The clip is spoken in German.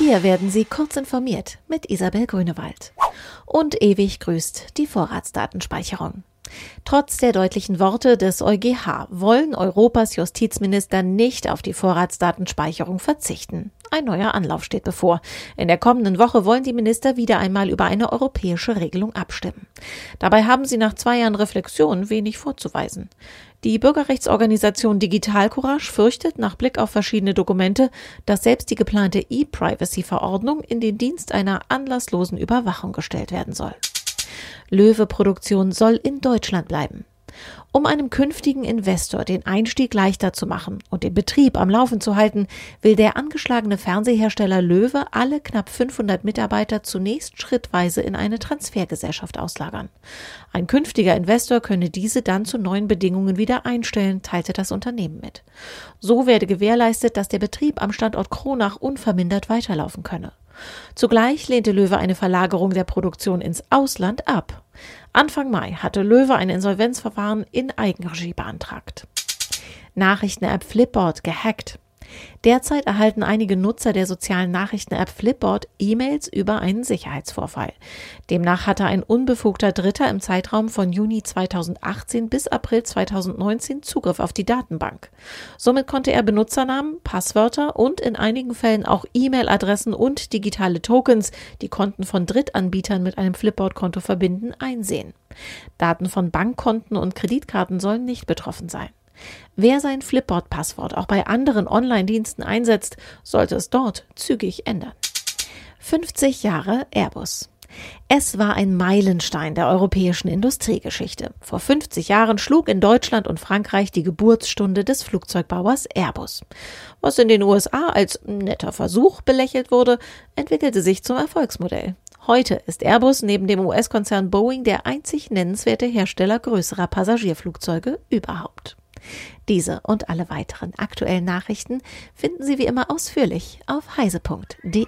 Hier werden Sie kurz informiert mit Isabel Grünewald. Und ewig grüßt die Vorratsdatenspeicherung. Trotz der deutlichen Worte des EuGH wollen Europas Justizminister nicht auf die Vorratsdatenspeicherung verzichten. Ein neuer Anlauf steht bevor. In der kommenden Woche wollen die Minister wieder einmal über eine europäische Regelung abstimmen. Dabei haben sie nach zwei Jahren Reflexion wenig vorzuweisen. Die Bürgerrechtsorganisation Digital Courage fürchtet nach Blick auf verschiedene Dokumente, dass selbst die geplante E-Privacy-Verordnung in den Dienst einer anlasslosen Überwachung gestellt werden soll. Löwe Produktion soll in Deutschland bleiben. Um einem künftigen Investor den Einstieg leichter zu machen und den Betrieb am Laufen zu halten, will der angeschlagene Fernsehersteller Löwe alle knapp 500 Mitarbeiter zunächst schrittweise in eine Transfergesellschaft auslagern. Ein künftiger Investor könne diese dann zu neuen Bedingungen wieder einstellen, teilte das Unternehmen mit. So werde gewährleistet, dass der Betrieb am Standort Kronach unvermindert weiterlaufen könne. Zugleich lehnte Löwe eine Verlagerung der Produktion ins Ausland ab. Anfang Mai hatte Löwe ein Insolvenzverfahren in Eigenregie beantragt. Nachrichten-App Flipboard gehackt. Derzeit erhalten einige Nutzer der sozialen Nachrichten-App Flipboard E-Mails über einen Sicherheitsvorfall. Demnach hatte ein unbefugter Dritter im Zeitraum von Juni 2018 bis April 2019 Zugriff auf die Datenbank. Somit konnte er Benutzernamen, Passwörter und in einigen Fällen auch E-Mail-Adressen und digitale Tokens, die Konten von Drittanbietern mit einem Flipboard-Konto verbinden, einsehen. Daten von Bankkonten und Kreditkarten sollen nicht betroffen sein. Wer sein Flipboard-Passwort auch bei anderen Online-Diensten einsetzt, sollte es dort zügig ändern. 50 Jahre Airbus. Es war ein Meilenstein der europäischen Industriegeschichte. Vor 50 Jahren schlug in Deutschland und Frankreich die Geburtsstunde des Flugzeugbauers Airbus. Was in den USA als netter Versuch belächelt wurde, entwickelte sich zum Erfolgsmodell. Heute ist Airbus neben dem US-Konzern Boeing der einzig nennenswerte Hersteller größerer Passagierflugzeuge überhaupt. Diese und alle weiteren aktuellen Nachrichten finden Sie wie immer ausführlich auf heise.de.